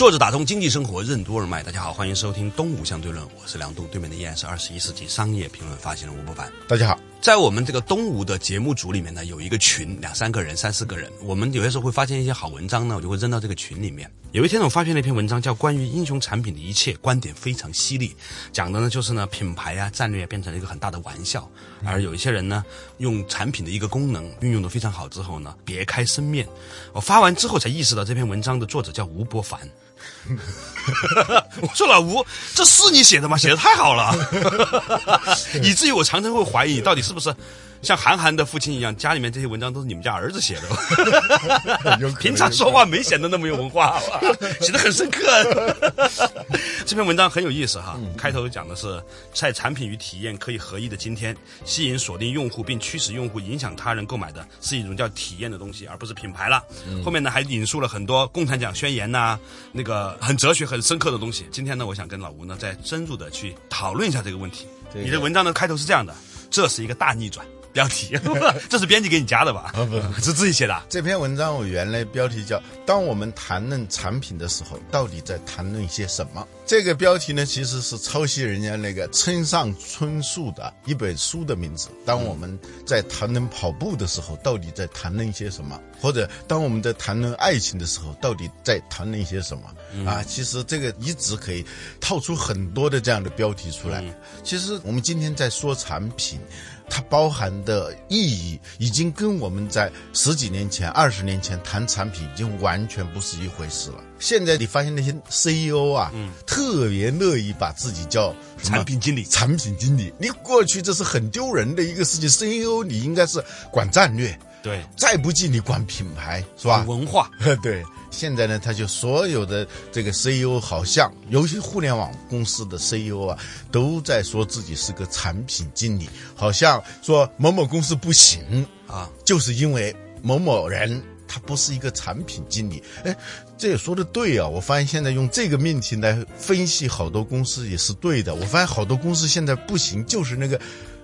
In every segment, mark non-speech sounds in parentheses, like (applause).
坐着打通经济生活任督二脉，大家好，欢迎收听东吴相对论，我是梁冬，对面的依然是二十一世纪商业评论发行人吴伯凡。大家好，在我们这个东吴的节目组里面呢，有一个群，两三个人、三四个人，我们有些时候会发现一些好文章呢，我就会扔到这个群里面。有一天，我发现了一篇文章，叫《关于英雄产品的一切》，观点非常犀利，讲的呢就是呢品牌啊、战略变成了一个很大的玩笑，而有一些人呢用产品的一个功能运用的非常好之后呢，别开生面。我发完之后才意识到，这篇文章的作者叫吴伯凡。(laughs) 我说老吴，这是你写的吗？写的太好了，(laughs) 以至于我常常会怀疑你到底是不是像韩寒的父亲一样，家里面这些文章都是你们家儿子写的。平常说话没显得那么有文化，写的很深刻。这篇文章很有意思哈，开头讲的是在产品与体验可以合一的今天，吸引锁定用户并驱使用户影响他人购买的是一种叫体验的东西，而不是品牌了。后面呢还引述了很多共产党宣言呐，那个很哲学、很深刻的东西。今天呢，我想跟老吴呢再深入的去讨论一下这个问题。你的文章的开头是这样的：这是一个大逆转。标题，(laughs) 这是编辑给你加的吧？啊不，是自己写的。这篇文章我原来标题叫《当我们谈论产品的时候，到底在谈论些什么》。这个标题呢，其实是抄袭人家那个村上春树的一本书的名字。当我们在谈论跑步的时候，到底在谈论一些什么？或者当我们在谈论爱情的时候，到底在谈论一些什么？啊，其实这个一直可以套出很多的这样的标题出来。其实我们今天在说产品。它包含的意义已经跟我们在十几年前、二十年前谈产品已经完全不是一回事了。现在你发现那些 CEO 啊，嗯，特别乐意把自己叫产品经理。产品经理，你过去这是很丢人的一个事情。CEO 你应该是管战略，对，再不济你管品牌，是吧？文化，(laughs) 对。现在呢，他就所有的这个 CEO 好像，尤其互联网公司的 CEO 啊，都在说自己是个产品经理，好像说某某公司不行啊，就是因为某某人他不是一个产品经理。哎，这也说的对啊！我发现现在用这个命题来分析好多公司也是对的。我发现好多公司现在不行，就是那个。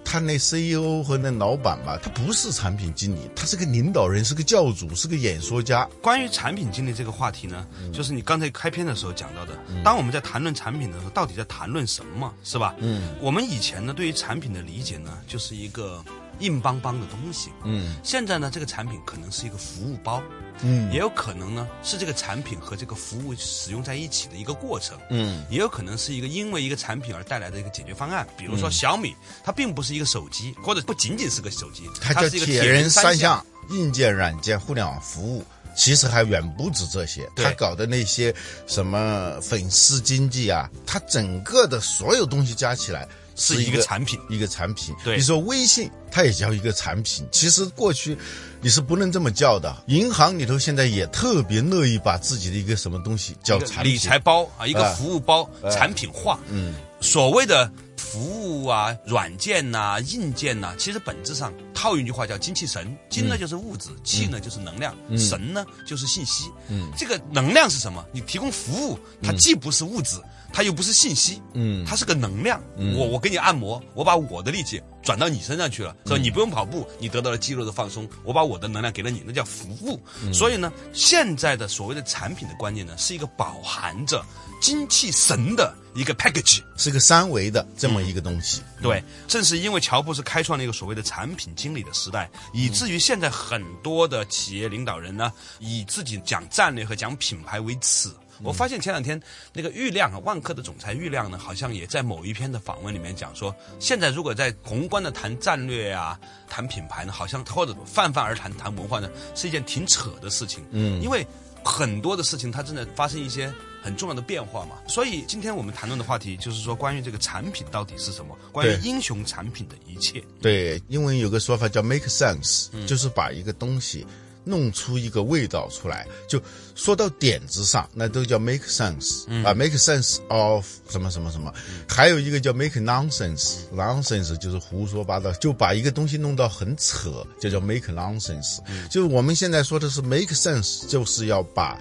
他那 CEO 和那老板吧，他不是产品经理，他是个领导人，是个教主，是个演说家。关于产品经理这个话题呢，就是你刚才开篇的时候讲到的。当我们在谈论产品的时候，到底在谈论什么，是吧？嗯，我们以前呢，对于产品的理解呢，就是一个硬邦邦的东西。嗯，现在呢，这个产品可能是一个服务包。嗯，也有可能呢，是这个产品和这个服务使用在一起的一个过程。嗯，也有可能是一个因为一个产品而带来的一个解决方案。比如说小米，它并不是一个手机，或者不仅仅是个手机，它是一个铁人三项：硬件、软件、互联网服务。其实还远不止这些，他搞的那些什么粉丝经济啊，他整个的所有东西加起来。是一个产品，一个产品。对，你说微信，它也叫一个产品。其实过去你是不能这么叫的。银行里头现在也特别乐意把自己的一个什么东西叫产品，理财包啊，一个服务包，产品化。嗯，所谓的服务啊，软件呐，硬件呐，其实本质上套一句话叫精气神。精呢就是物质，气呢就是能量，神呢就是信息。嗯，这个能量是什么？你提供服务，它既不是物质。它又不是信息，嗯，它是个能量。我我给你按摩，我把我的力气转到你身上去了，是吧？你不用跑步，你得到了肌肉的放松。我把我的能量给了你，那叫服务。所以呢，现在的所谓的产品的观念呢，是一个饱含着精气神的一个 package，是个三维的这么一个东西。对，正是因为乔布斯开创了一个所谓的产品经理的时代，以至于现在很多的企业领导人呢，以自己讲战略和讲品牌为耻。我发现前两天那个郁亮啊，万科的总裁郁亮呢，好像也在某一篇的访问里面讲说，现在如果在宏观的谈战略啊、谈品牌呢，好像或者泛泛而谈谈文化呢，是一件挺扯的事情。嗯，因为很多的事情它正在发生一些很重要的变化嘛。所以今天我们谈论的话题就是说，关于这个产品到底是什么？关于英雄产品的一切。对，英文有个说法叫 make sense，就是把一个东西。弄出一个味道出来。就说到点子上，那都叫 make sense、啊，make sense of 什么什么什么。还有一个叫 make nonsense，nonsense 就是胡说八道，就把一个东西弄到很扯，就叫 make nonsense。就是我们现在说的是 make sense，就是要把。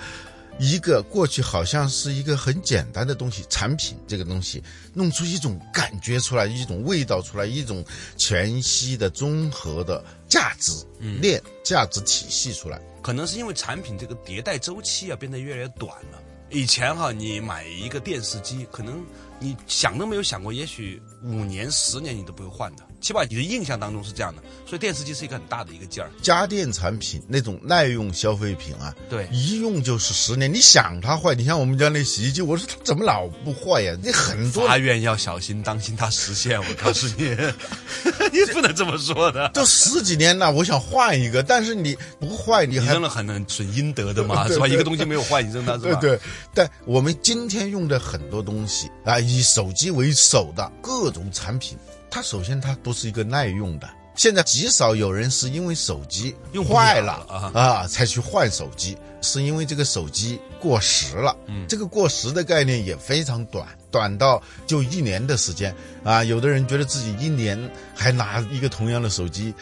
一个过去好像是一个很简单的东西，产品这个东西，弄出一种感觉出来，一种味道出来，一种全息的综合的价值链、价值体系出来。可能是因为产品这个迭代周期啊变得越来越短了。以前哈，你买一个电视机，可能你想都没有想过，也许五年、十年你都不会换的。起码你的印象当中是这样的，所以电视机是一个很大的一个劲儿。家电产品那种耐用消费品啊，对一用就是十年。你想它坏，你像我们家那洗衣机，我说它怎么老不坏呀？你很多法院要小心，当心它实现。我告诉你，(laughs) 你不能这么说的。都十几年了，我想换一个，但是你不坏，你扔了很很损阴德的嘛，(laughs) 是吧？一个东西没有坏，你扔它是吧？对对，但我们今天用的很多东西啊，以手机为首的各种产品，它首先它不是一个耐用的。现在极少有人是因为手机用坏了了啊啊才去换手机，是因为这个手机过时了。嗯，这个过时的概念也非常短，短到就一年的时间啊。有的人觉得自己一年还拿一个同样的手机，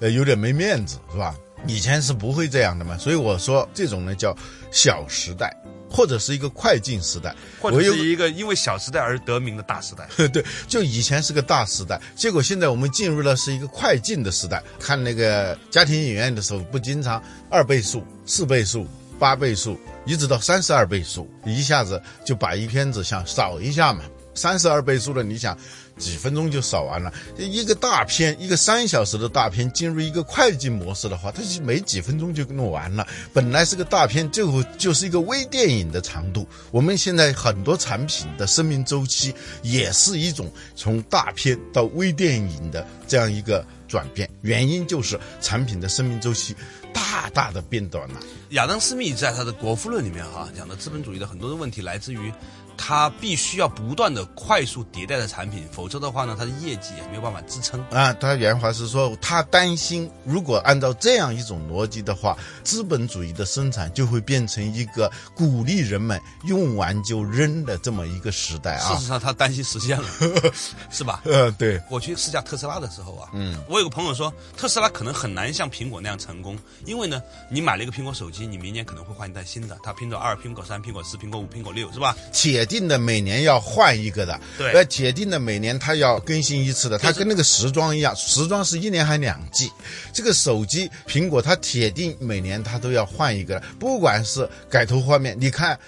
呃，有点没面子，是吧？以前是不会这样的嘛，所以我说这种呢叫小时代，或者是一个快进时代。或者是一个因为小时代而得名的大时代。(laughs) 对，就以前是个大时代，结果现在我们进入了是一个快进的时代。看那个家庭影院的时候，不经常二倍速、四倍速、八倍速，一直到三十二倍速，一下子就把一片子想扫一下嘛。三十二倍速的，你想几分钟就扫完了。一个大片，一个三小时的大片，进入一个快进模式的话，它就没几分钟就弄完了。本来是个大片，最后就是一个微电影的长度。我们现在很多产品的生命周期也是一种从大片到微电影的这样一个转变，原因就是产品的生命周期大大的变短了。亚当·斯密在他的《国富论》里面哈讲的资本主义的很多的问题来自于。他必须要不断的快速迭代的产品，否则的话呢，他的业绩也没有办法支撑。啊，他原话是说，他担心如果按照这样一种逻辑的话，资本主义的生产就会变成一个鼓励人们用完就扔的这么一个时代啊事。实上，他担心实现了，(laughs) 是吧？呃，对，我去试驾特斯拉的时候啊，嗯，我有个朋友说，特斯拉可能很难像苹果那样成功，因为呢，你买了一个苹果手机，你明年可能会换一台新的，它苹果二、苹果三、苹果四、苹果五、苹果六，是吧？铁定的每年要换一个的，对。呃，铁定的每年它要更新一次的，它跟那个时装一样，时装是一年还两季，这个手机苹果它铁定每年它都要换一个的，不管是改头换面，你看。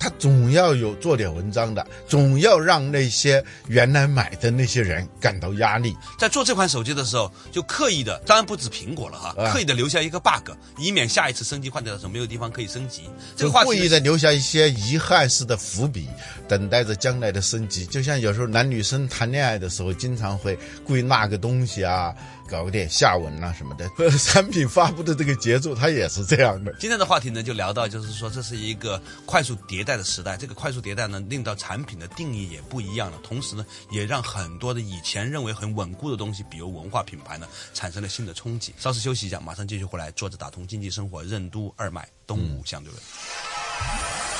它总要有做点文章的，总要让那些原来买的那些人感到压力。在做这款手机的时候，就刻意的，当然不止苹果了哈，啊刻意的留下一个 bug，以免下一次升级换代的时候没有地方可以升级。这个话题意的留下一些遗憾式的伏笔，等待着将来的升级。就像有时候男女生谈恋爱的时候，经常会故意落个东西啊，搞点下文啊什么的。(laughs) 产品发布的这个节奏，它也是这样的。今天的话题呢，就聊到就是说，这是一个快速迭代的时代。这个快速迭代呢，令到产品的定义也不一样了，同时呢，也让很多的以前认为很稳固的东西，比如文化品牌呢，产生了新的冲击。稍事休息一下，马上继续回来，坐着打通经济生活任督二脉，东吴相对论。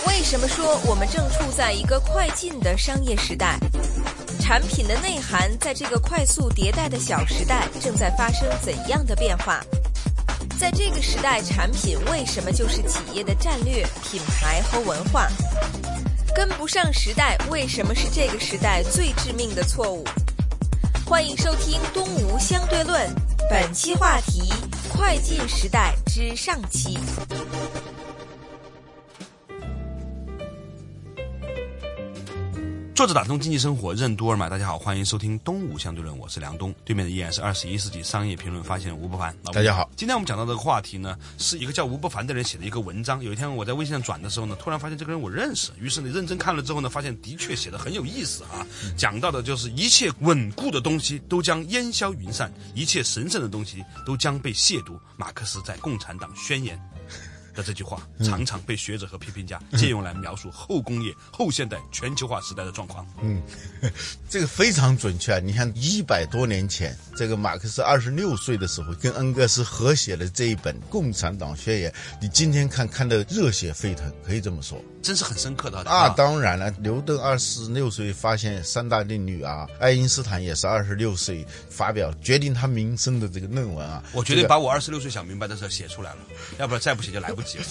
为什么说我们正处在一个快进的商业时代？产品的内涵在这个快速迭代的小时代正在发生怎样的变化？在这个时代，产品为什么就是企业的战略、品牌和文化？跟不上时代，为什么是这个时代最致命的错误？欢迎收听《东吴相对论》，本期话题：快进时代之上期。作者打通经济生活任督二脉，大家好，欢迎收听东吴相对论，我是梁东，对面的依然是二十一世纪商业评论发现人吴伯凡。老大家好今天我们讲到这个话题呢，是一个叫吴伯凡的人写的一个文章。有一天我在微信上转的时候呢，突然发现这个人我认识，于是呢认真看了之后呢，发现的确写的很有意思啊。讲到的就是一切稳固的东西都将烟消云散，一切神圣的东西都将被亵渎。马克思在《共产党宣言》的这句话，常常被学者和批评家借用来描述后工业、后现代全球化时代的状况。嗯 (laughs) 这个非常准确啊！你看，一百多年前，这个马克思二十六岁的时候，跟恩格斯合写的这一本《共产党宣言》，你今天看看得热血沸腾，可以这么说真是很深刻的啊！当然了，牛顿二十六岁发现三大定律啊，爱因斯坦也是二十六岁发表决定他名声的这个论文啊。我决定把我二十六岁想明白的事写出来了，要不然再不写就来不及了。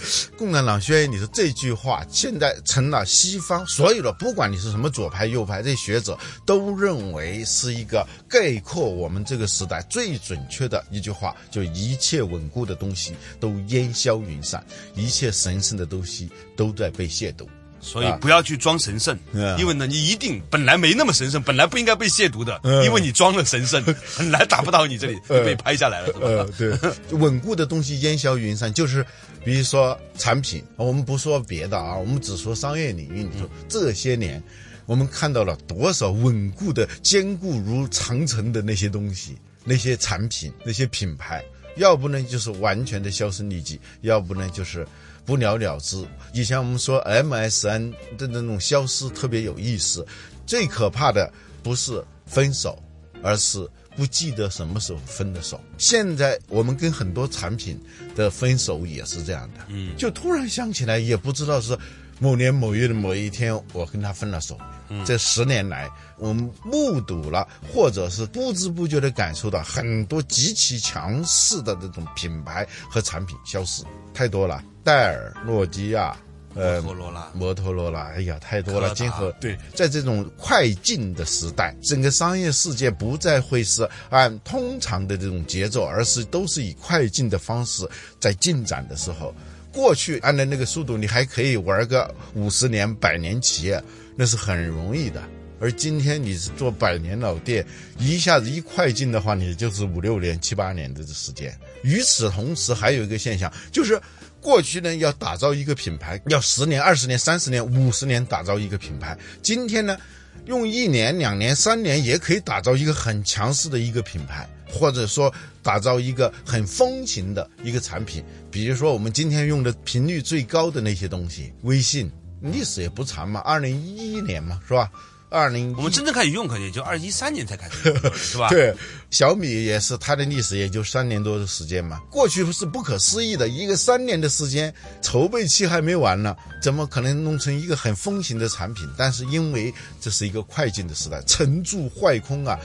(laughs) 共产党宣言，你说这句话现在成了西方所有的，不管你是什么左派右派，这些学者都认为是一个概括我们这个时代最准确的一句话，就一切稳固的东西都烟消云散，一切神圣的东西都在被亵渎。所以不要去装神圣，啊因为呢，你一定本来没那么神圣，本来不应该被亵渎的，嗯因为你装了神圣，(laughs) 很难打不到你这里，就被拍下来了，是吧？呃，对，稳固的东西烟消云散，就是比如说产品，我们不说别的啊，我们只说商业领域里头，这些年我们看到了多少稳固的、坚固如长城的那些东西，那些产品、那些品牌，要不呢就是完全的销声匿迹，要不呢就是。不了了之。以前我们说 MSN 的那种消失特别有意思，最可怕的不是分手，而是不记得什么时候分的手。现在我们跟很多产品的分手也是这样的，嗯，就突然想起来，也不知道是某年某月的某一天，我跟他分了手。这十年来，我们目睹了，或者是不知不觉的感受到很多极其强势的这种品牌和产品消失，太多了。戴尔、诺基亚，呃，摩托罗拉摩托罗拉，哎呀，太多了。今后对，在这种快进的时代，整个商业世界不再会是按通常的这种节奏，而是都是以快进的方式在进展的时候。过去按照那个速度，你还可以玩个五十年、百年企业，那是很容易的。而今天你是做百年老店，一下子一快进的话，你就是五六年、七八年的时间。与此同时，还有一个现象，就是过去呢要打造一个品牌，要十年、二十年、三十年、五十年打造一个品牌。今天呢，用一年、两年、三年也可以打造一个很强势的一个品牌，或者说打造一个很风行的一个产品。比如说我们今天用的频率最高的那些东西，微信历史也不长嘛，二零一一年嘛，是吧？二零我们真正开始用，可能也就二一三年才开始用，(laughs) 是吧？对，小米也是它的历史也就三年多的时间嘛。过去是不可思议的，一个三年的时间，筹备期还没完呢，怎么可能弄成一个很风行的产品？但是因为这是一个快进的时代，沉住坏空啊，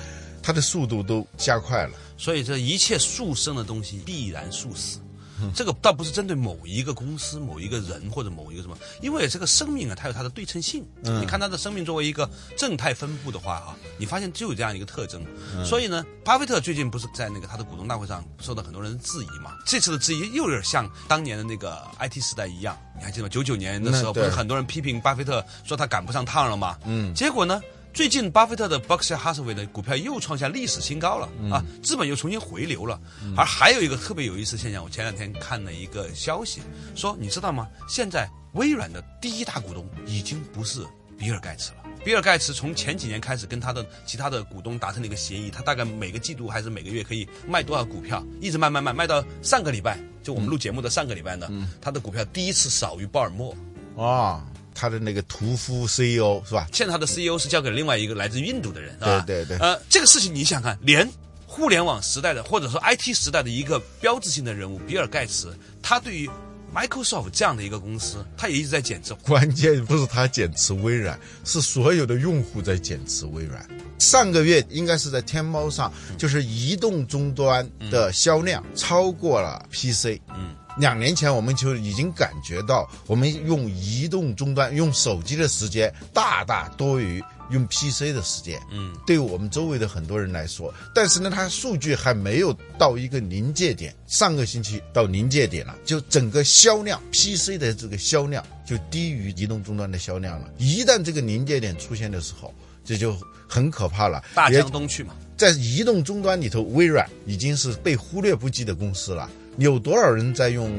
它的速度都加快了。所以这一切速生的东西必然速死。嗯 (laughs) 这个倒不是针对某一个公司、某一个人或者某一个什么，因为这个生命啊，它有它的对称性。嗯你看它的生命作为一个正态分布的话啊，你发现就有这样一个特征。嗯 (laughs) 所以呢，巴菲特最近不是在那个他的股东大会上受到很多人的质疑嘛？这次的质疑又有点像当年的那个 IT 时代一样，你还记得吗？九九年的时候，不是很多人批评巴菲特说他赶不上趟了吗？嗯，结果呢？最近，巴菲特的 Berkshire Hathaway 的股票又创下历史新高了、啊，资本又重新回流了。而还有一个特别有意思的现象，我前两天看了一个消息，说你知道吗？现在微软的第一大股东已经不是比尔盖茨了。比尔盖茨从前几年开始跟他的其他的股东达成了一个协议，他大概每个季度还是每个月可以卖多少股票，一直卖卖卖卖到上个礼拜，就我们录节目的上个礼拜呢，他的股票第一次少于鲍尔默。啊，他的那个屠夫 CEO 是吧？现在他的 CEO 是交给另外一个来自印度的人，是吧？对对对呃，这个事情你想想看，连互联网时代的或者说 IT 时代的一个标志性的人物比尔盖茨，他对于 Microsoft 这样的一个公司，他也一直在减持。关键不是他减持微软，是所有的用户在减持微软。上个月应该是在天猫上，就是移动终端的销量超过了 PC。嗯，两年前我们就已经感觉到，我们用移动终端、用手机的时间大大多于用 PC 的时间。嗯，对于我们周围的很多人来说，但是呢，它数据还没有到一个临界点。上个星期到临界点了，就整个销量 PC 的这个销量就低于移动终端的销量了。一旦这个临界点出现的时候，这就很可怕了。大江东去嘛，在移动终端里头，微软已经是被忽略不计的公司了。有多少人在用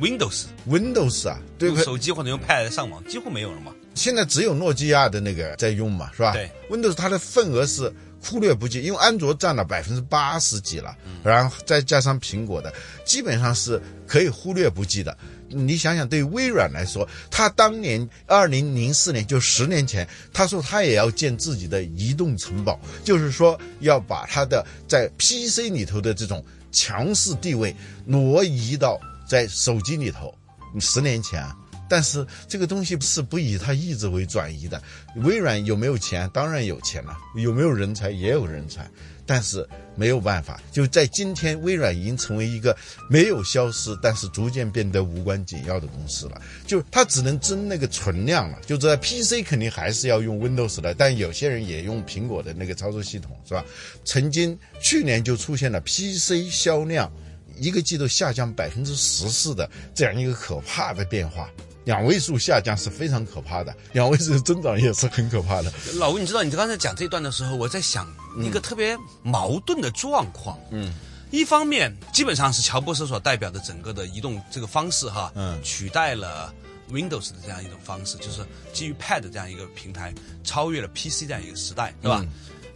Windows Windows 啊？对不对？用手机或者用 Pad 上网，几乎没有了嘛。现在只有诺基亚的那个在用嘛，是吧？对，Windows 它的份额是忽略不计，因为安卓占了百分之八十几了，然后再加上苹果的，基本上是可以忽略不计的。你想想，对于微软来说，他当年二零零四年，就十年前，他说他也要建自己的移动城堡，就是说要把他的在 PC 里头的这种强势地位挪移到在手机里头。十年前，但是这个东西是不以他意志为转移的。微软有没有钱？当然有钱了。有没有人才？也有人才。但是没有办法，就在今天，微软已经成为一个没有消失，但是逐渐变得无关紧要的公司了。就它只能争那个存量了。就在 PC 肯定还是要用 Windows 的，但有些人也用苹果的那个操作系统，是吧？曾经去年就出现了 PC 销量一个季度下降百分之十四的这样一个可怕的变化。两位数下降是非常可怕的，两位数增长也是很可怕的。老吴，你知道你刚才讲这段的时候，我在想一个特别矛盾的状况。嗯，一方面基本上是乔布斯所代表的整个的移动这个方式哈，嗯，取代了 Windows 的这样一种方式，就是基于 Pad 这样一个平台，超越了 PC 这样一个时代，对吧？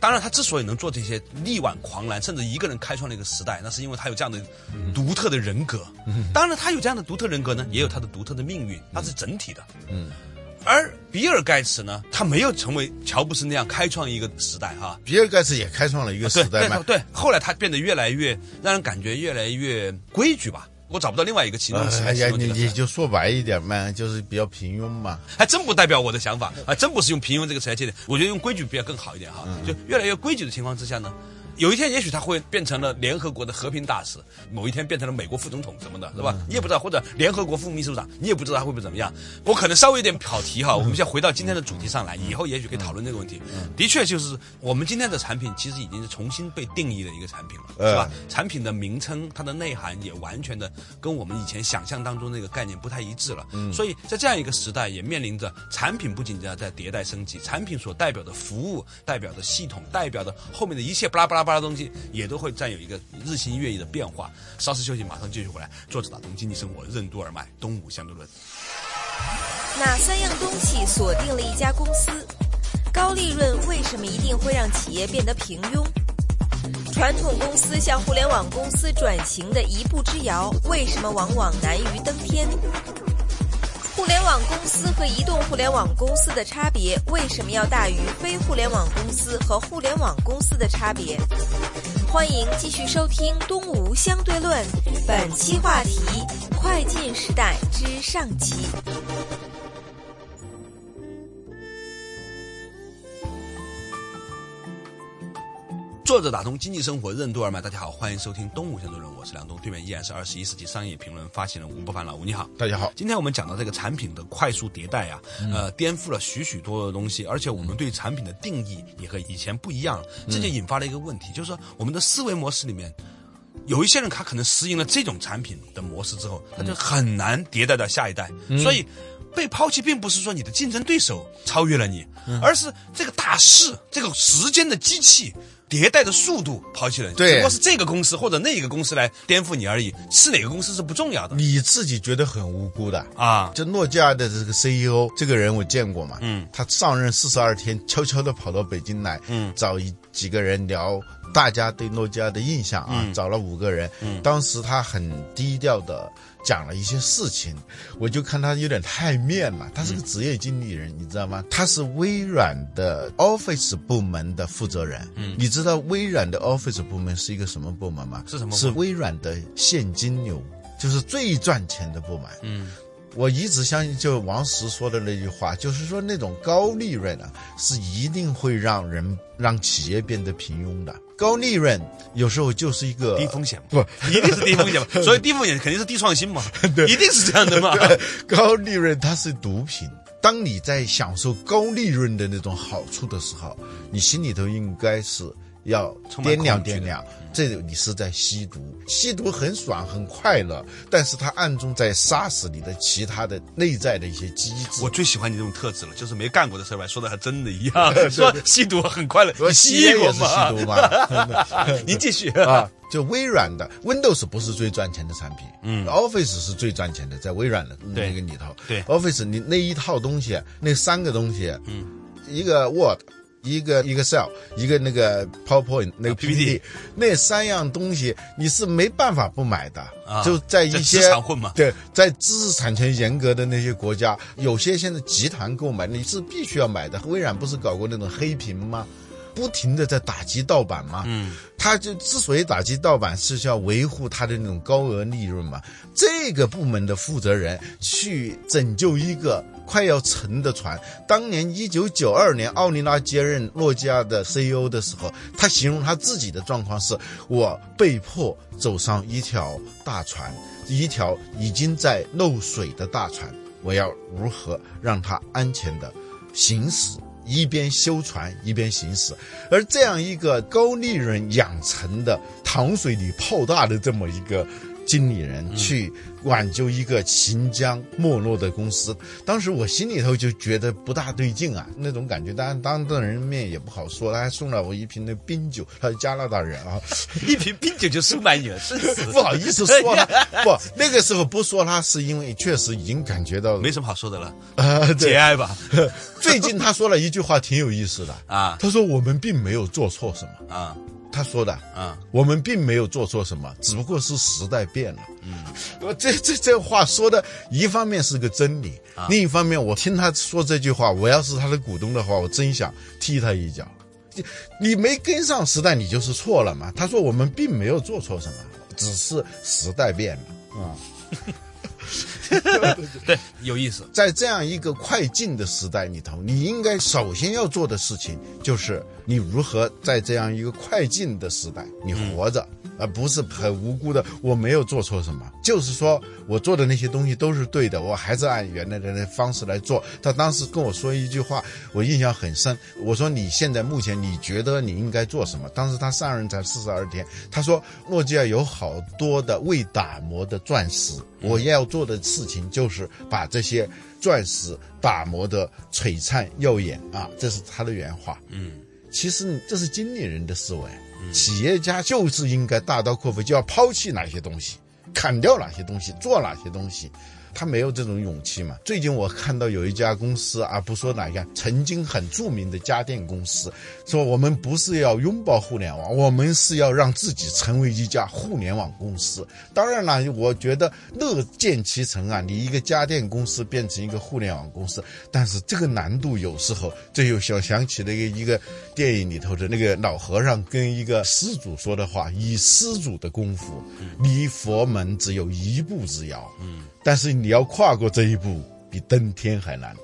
当然，他之所以能做这些力挽狂澜，甚至一个人开创了一个时代，那是因为他有这样的独特的人格。当然，他有这样的独特人格呢，也有他的独特的命运，他是整体的。嗯。而比尔盖茨呢，他没有成为乔布斯那样开创一个时代哈。比尔盖茨也开创了一个时代嘛。对，后来他变得越来越让人感觉越来越规矩吧。我找不到另外一个形容词。哎呀，你你就说白一点嘛，就是比较平庸嘛。还真不代表我的想法，还真不是用平庸这个词来界定。我觉得用规矩比较更好一点哈。就越来越规矩的情况之下呢。有一天，也许他会变成了联合国的和平大使；某一天变成了美国副总统什么的，是吧？你也不知道，或者联合国副秘书长，你也不知道他会不会怎么样。我可能稍微有点跑题哈，我们先回到今天的主题上来，以后也许可以讨论这个问题。的确，就是我们今天的产品其实已经是重新被定义的一个产品了，是吧？产品的名称、它的内涵也完全的跟我们以前想象当中那个概念不太一致了。所以在这样一个时代，也面临着产品不仅要在迭代升级，产品所代表的服务、代表的系统、代表的后面的一切巴拉巴拉巴拉东西也。都会占有一个日新月异的变化。稍事休息，马上继续回来。作者打通经济生活任督二脉，东吴相对论。哪三样东西锁定了一家公司？高利润为什么一定会让企业变得平庸？传统公司向互联网公司转型的一步之遥，为什么往往难于登天？互联网公司和移动互联网公司的差别为什么要大于非互联网公司和互联网公司的差别？欢迎继续收听《东吴相对论》，本期话题：快进时代之上期。作者打通经济生活任督二脉，大家好，欢迎收听《东吴相对论》，我是梁东，对面依然是二十一世纪商业评论发行人吴伯凡老吴，你好，大家好。今天我们讲到这个产品的快速迭代啊，呃，颠覆了许许多多的东西，而且我们对产品的定义也和以前不一样，这就引发了一个问题，就是说我们的思维模式里面，有一些人他可能适应了这种产品的模式之后，他就很难迭代到下一代，所以被抛弃并不是说你的竞争对手超越了你，而是这个大势，这个时间的机器。迭代的速度抛弃了，对，不过是这个公司或者那一个公司来颠覆你而已，是哪个公司是不重要的。你自己觉得很无辜的。啊！就诺基亚的这个 CEO 这个人我见过嘛，嗯，他上任四十二天，悄悄的跑到北京来，嗯，找一几个人聊大家对诺基亚的印象啊，找了五个人，嗯，当时他很低调的。讲了一些事情，我就看他有点太面了。他是个职业经理人，你知道吗？他是微软的 Office 部门的负责人。嗯，你知道微软的 Office 部门是一个什么部门吗？是什么？是微软的现金流，就是最赚钱的部门。嗯。我一直相信，就王石说的那句话，就是说那种高利润啊，是一定会让人让企业变得平庸的。高利润有时候就是一个低风险，不 (laughs) 一定是低风险嘛？(laughs) 所以低风险肯定是低创新嘛？(laughs) 对，一定是这样的嘛？高利润它是毒品。当你在享受高利润的那种好处的时候，你心里头应该是。要掂量掂量，这你是在吸毒，吸毒很爽很快乐，但是他暗中在杀死你的其他的内在的一些机制。我最喜欢你这种特质了，就是没干过的事儿吧，说的还真的一样，(laughs) 说吸毒很快乐，我吸过吗？吸毒吗？您继续 (laughs) 啊，就微软的 Windows 不是最赚钱的产品，嗯，Office 是最赚钱的，在微软的那个里头，对 Office 你那一套东西，那三个东西，嗯，一个 Word。一个 Excel，一个那个 PowerPoint 那个 PPT，那三样东西你是没办法不买的。啊就在一些对，在知识产权严格的那些国家，有些现在集团购买你是必须要买的。微软不是搞过那种黑屏吗？不停的在打击盗版嘛，嗯，他就之所以打击盗版，是要维护他的那种高额利润嘛。这个部门的负责人去拯救一个快要沉的船。当年一九九二年，奥利拉接任诺基亚的 CEO 的时候，他形容他自己的状况是：我被迫走上一条大船，一条已经在漏水的大船，我要如何让它安全的行驶？一边修船一边行驶，而这样一个高利润养成的糖水里泡大的这么一个经理人，去挽救一个行将没落的公司，当时我心里头就觉得不大对劲啊，那种感觉。当然，当着人面也不好说，他还送了我一瓶那冰酒，他是加拿大人啊，一瓶冰酒就收买你了，真是不好意思说了，不，那个时候不说他是因为确实已经感觉到没什么好说的了，啊，对节哀吧。(laughs) 最近他说了一句话挺有意思的啊他说我们并没有做错什么。啊他说的啊，我们并没有做错什么，只不过是时代变了。嗯，我 (laughs) 这这这话说的，一方面是个真理，另一方面我听他说这句话，我要是他的股东的话，我真想踢他一脚。你没跟上时代，你就是错了嘛。他说我们并没有做错什么，只是时代变了啊。(laughs) 对，有意思。在这样一个快进的时代里头，你应该首先要做的事情就是你如何在这样一个快进的时代你活着，而不是很无辜的我没有做错什么，就是说我做的那些东西都是对的，我还是按原来的那方式来做。他当时跟我说一句话，我印象很深。我说你现在目前你觉得你应该做什么？当时他上任才四十二天，他说诺基亚有好多的未打磨的钻石，我要做的事情就是把这些钻石打磨的璀璨耀眼啊，这是他的原话。嗯，其实这是经理人的思维，企业家就是应该大刀阔斧，就要抛弃哪些东西，砍掉哪些东西，做哪些东西。他没有这种勇气嘛？最近我看到有一家公司啊，不说哪一家，曾经很著名的家电公司，说我们不是要拥抱互联网，我们是要让自己成为一家互联网公司。当然了，我觉得乐见其成啊，你一个家电公司变成一个互联网公司，但是这个难度有时候，这又想想起那个一个电影里头的那个老和尚跟一个施主说的话：“以施主的功夫，离佛门只有一步之遥。”嗯，但是你要跨过这一步，比登天还难。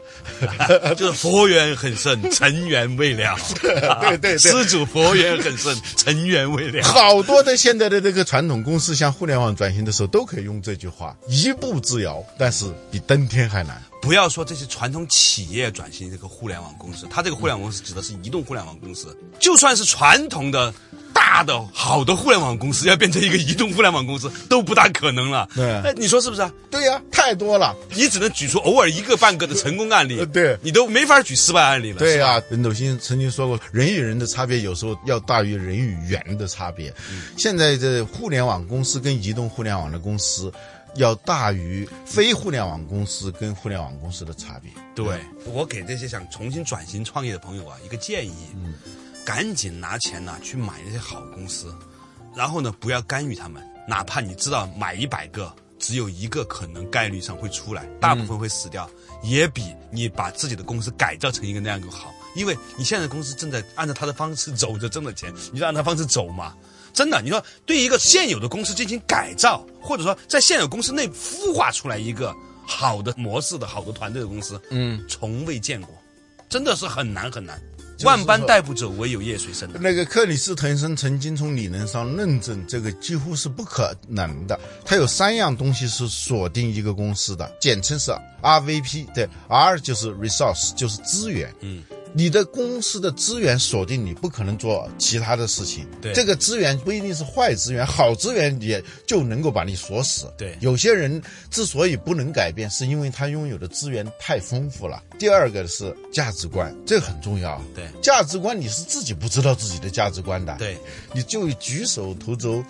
就 (laughs) 是佛缘很深，(laughs) 尘缘未了。对对对施主佛缘很深，尘缘未了。好多的现在的这个传统公司向互联网转型的时候，都可以用这句话：一步之遥，但是比登天还难。不要说这些传统企业转型这个互联网公司，它这个互联网公司指的是移动互联网公司。就算是传统的大的好的互联网公司，要变成一个移动互联网公司都不大可能了。对哎，你说是不是啊？对呀、太多了。你只能举出偶尔一个半个的成功案例呃，对你都没法举失败案例了。对呀、是吧任斗星曾经说过，人与人的差别有时候要大于人与猿的差别。现在这互联网公司跟移动互联网的公司，要大于非互联网公司跟互联网公司的差别。对，我给这些想重新转型创业的朋友啊一个建议，嗯，赶紧拿钱呐、去买那些好公司，然后呢不要干预他们，哪怕你知道买一百个，只有一个可能概率上会出来，大部分会死掉，也比你把自己的公司改造成一个那样更好。因为你现在公司正在按照他的方式走着挣的钱，你就按他方式走嘛。真的，你说对一个现有的公司进行改造，或者说在现有公司内孵化出来一个好的模式的好的团队的公司，嗯，从未见过，真的是很难很难。是万般带不走，唯有业随身。那个克里斯滕森曾经从理论上认证，这个几乎是不可能的。它有三样东西是锁定一个公司的，简称是 RVP。对，R 就是 resource，就是资源。嗯。你的公司的资源锁定你，不可能做其他的事情。对这个资源不一定是坏资源，好资源也就能够把你锁死。对有些人之所以不能改变，是因为他拥有的资源太丰富了。第二个是价值观，这个很重要。对价值观你是自己不知道自己的价值观的。对，你就举手投足，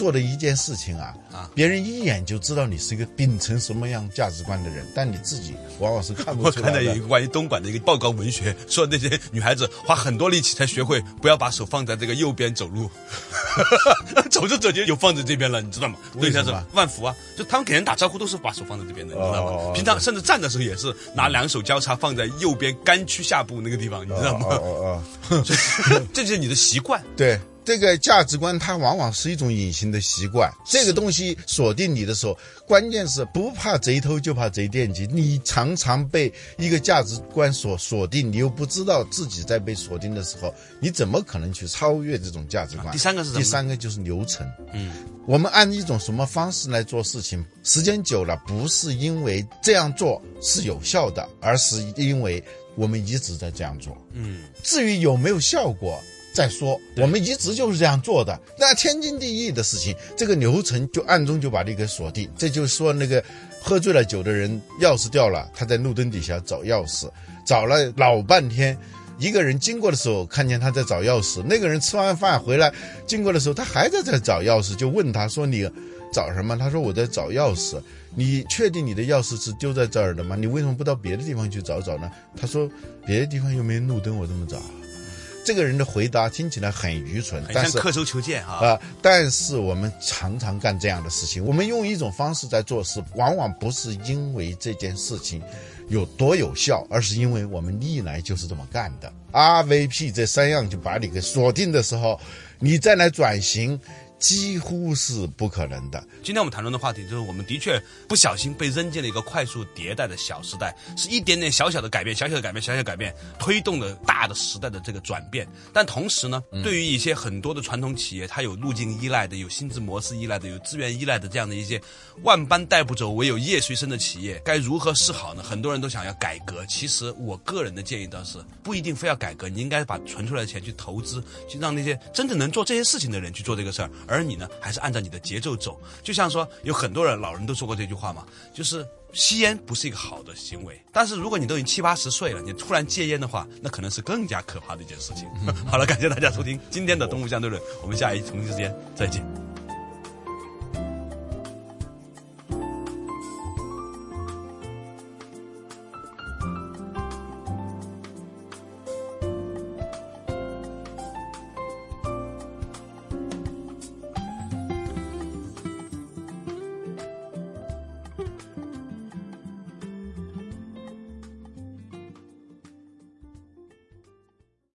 做的一件事情啊，啊别人一眼就知道你是一个秉承什么样价值观的人，但你自己往往是看不 (laughs) 出来的看到有一。个关于东莞的一个报告文学，(laughs) 说那些女孩子花很多力气才学会不要把手放在这个右边走路，(laughs) 走着走着就放在这边了，你知道吗？对，像是万福啊，就他们给人打招呼都是把手放在这边的，你知道吗？哦平常甚至站的时候也是拿两手交叉放在右边肝区下部那个地方，你知道吗？哦哦哦，这就是你的习惯。对。这个价值观，它往往是一种隐形的习惯。这个东西锁定你的时候，关键是不怕贼偷，就怕贼惦记。你常常被一个价值观所锁定，你又不知道自己在被锁定的时候，你怎么可能去超越这种价值观？第三个是什么第三个就是流程。嗯，我们按一种什么方式来做事情，时间久了，不是因为这样做是有效的，而是因为我们一直在这样做。嗯，至于有没有效果，再说。我们一直就是这样做的，那天经地义的事情，这个流程就暗中就把你给锁定。这就是说，那个喝醉了酒的人钥匙掉了，他在路灯底下找钥匙，找了老半天。一个人经过的时候，看见他在找钥匙，那个人吃完饭回来，经过的时候，他还在在找钥匙，就问他说：“你找什么？”他说：“我在找钥匙。”你确定你的钥匙是丢在这儿的吗？你为什么不到别的地方去找找呢？他说：“别的地方又没路灯，我怎么找？”这个人的回答听起来很愚蠢，但是像刻舟求剑啊。啊、但是我们常常干这样的事情。我们用一种方式在做事，往往不是因为这件事情有多有效，而是因为我们历来就是这么干的。RVP 这三样就把你给锁定的时候，你再来转型，几乎是不可能的。今天我们谈论的话题就是，我们的确不小心被扔进了一个快速迭代的小时代，是一点点小小的改变、小小的改变、小小的改变，推动了大的时代的这个转变。但同时呢，对于一些很多的传统企业，它有路径依赖的、有薪资模式依赖的、有资源依赖的这样的一些万般带不走，唯有业随身的企业，该如何是好呢？很多人都想要改革，其实我个人的建议倒是不一定非要改革，你应该把存出来的钱去投资，去让那些真正能做这些事情的人去做这个事儿，而你呢，还是按照你的节奏走。就像说，有很多人老人都说过这句话嘛，就是吸烟不是一个好的行为，但是如果你都已经七八十岁了，你突然戒烟的话，那可能是更加可怕的一件事情。(laughs) 好了，感谢大家收听今天的《东吴相对论》，我们下一同一时间再见。